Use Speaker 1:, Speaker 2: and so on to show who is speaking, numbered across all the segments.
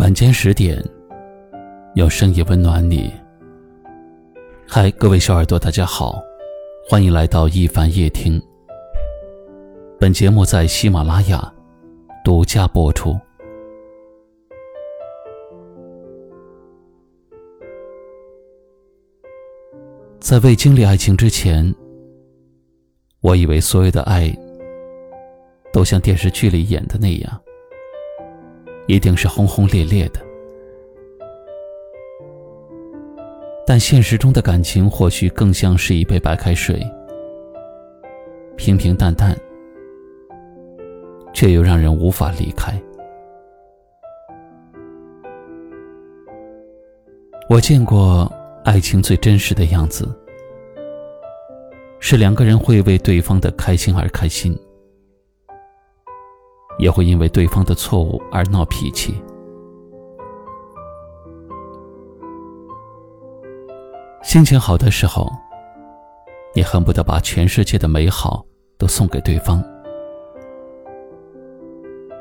Speaker 1: 晚间十点，用声音温暖你。嗨，各位小耳朵，大家好，欢迎来到一凡夜听。本节目在喜马拉雅独家播出。在未经历爱情之前，我以为所有的爱都像电视剧里演的那样。一定是轰轰烈烈的，但现实中的感情或许更像是一杯白开水，平平淡淡，却又让人无法离开。我见过爱情最真实的样子，是两个人会为对方的开心而开心。也会因为对方的错误而闹脾气。心情好的时候，你恨不得把全世界的美好都送给对方；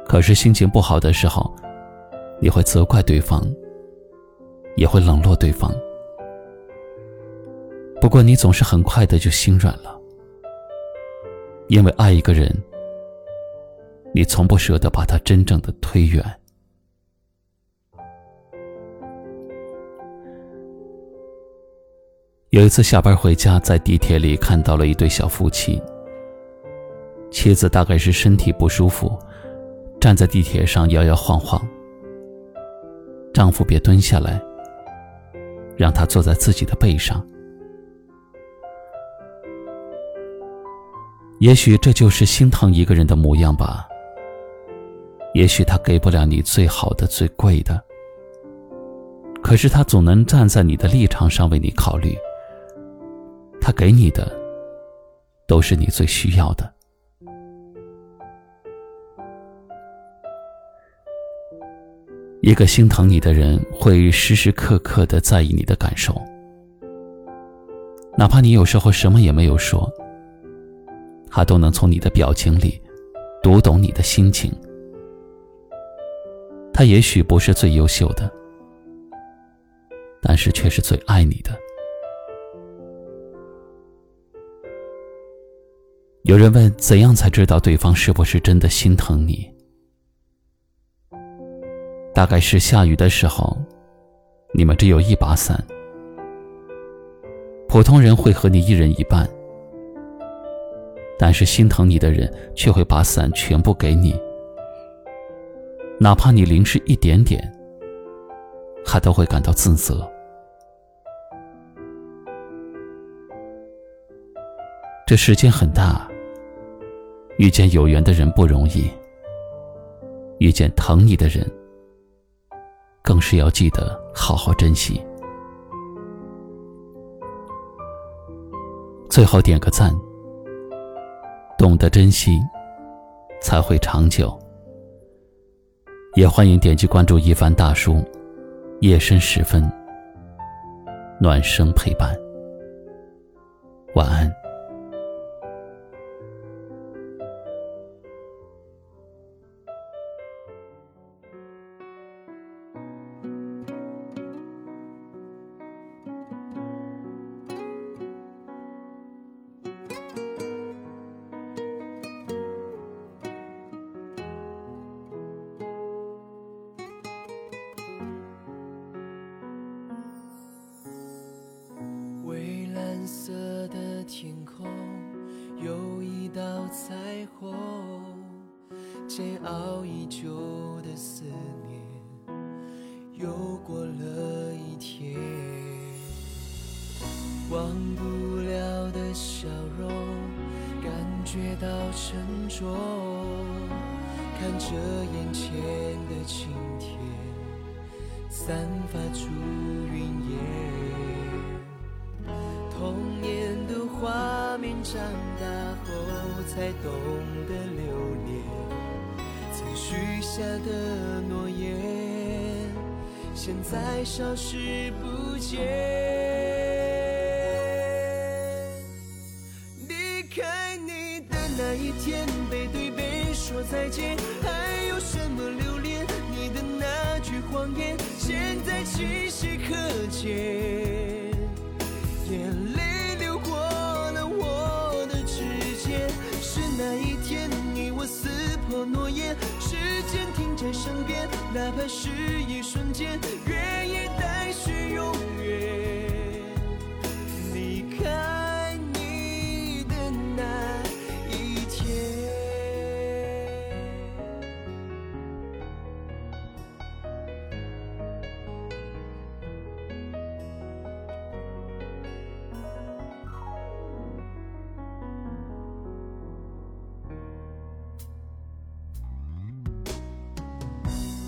Speaker 1: 可是心情不好的时候，你会责怪对方，也会冷落对方。不过你总是很快的就心软了，因为爱一个人。你从不舍得把他真正的推远。有一次下班回家，在地铁里看到了一对小夫妻。妻子大概是身体不舒服，站在地铁上摇摇晃晃。丈夫别蹲下来，让她坐在自己的背上。也许这就是心疼一个人的模样吧。也许他给不了你最好的、最贵的，可是他总能站在你的立场上为你考虑。他给你的，都是你最需要的。一个心疼你的人，会时时刻刻的在意你的感受，哪怕你有时候什么也没有说，他都能从你的表情里读懂你的心情。他也许不是最优秀的，但是却是最爱你的。有人问：怎样才知道对方是不是真的心疼你？大概是下雨的时候，你们只有一把伞，普通人会和你一人一半，但是心疼你的人却会把伞全部给你。哪怕你淋湿一点点，他都会感到自责。这世间很大，遇见有缘的人不容易，遇见疼你的人，更是要记得好好珍惜。最后点个赞，懂得珍惜，才会长久。也欢迎点击关注一凡大叔，夜深时分，暖声陪伴，晚安。
Speaker 2: 天空有一道彩虹，煎熬已久的思念又过了一天，忘不了的笑容，感觉到沉重，看着眼前的晴天，散发出云烟。童年画面，长大后才懂得留恋。曾许下的诺言，现在消失不见。离开你的那一天，背对背说再见，还有什么留恋？你的那句谎言。现在清晰可见，眼泪诺言，时间停在身边，哪怕是一瞬间，愿意待续永远。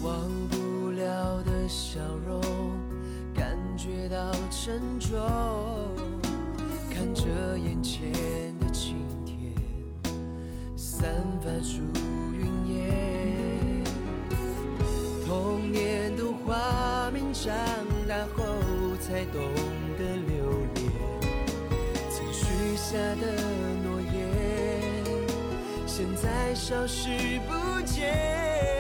Speaker 2: 忘不了的笑容，感觉到沉重。看着眼前的晴天，散发出云烟。童年的画面，长大后才懂得留恋。曾许下的诺言，现在消失不见。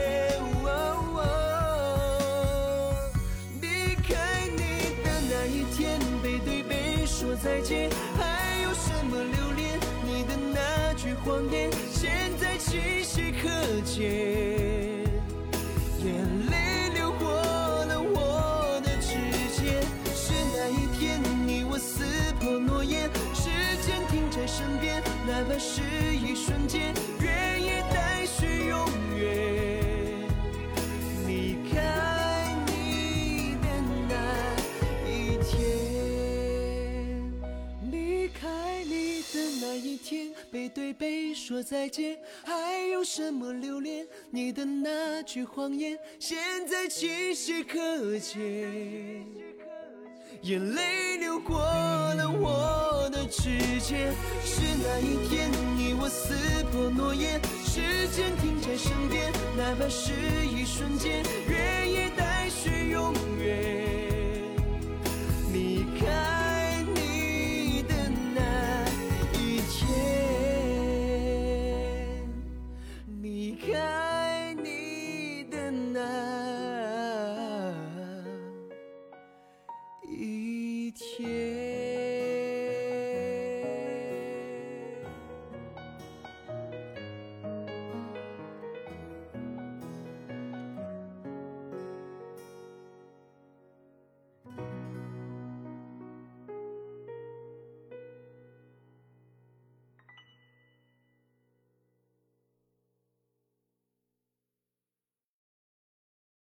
Speaker 2: 谎言，现在清晰可见。再见，还有什么留恋？你的那句谎言，现在清晰可见。眼泪流过了我的指尖，是那一天你我撕破诺言，时间停在身边，哪怕是一瞬间，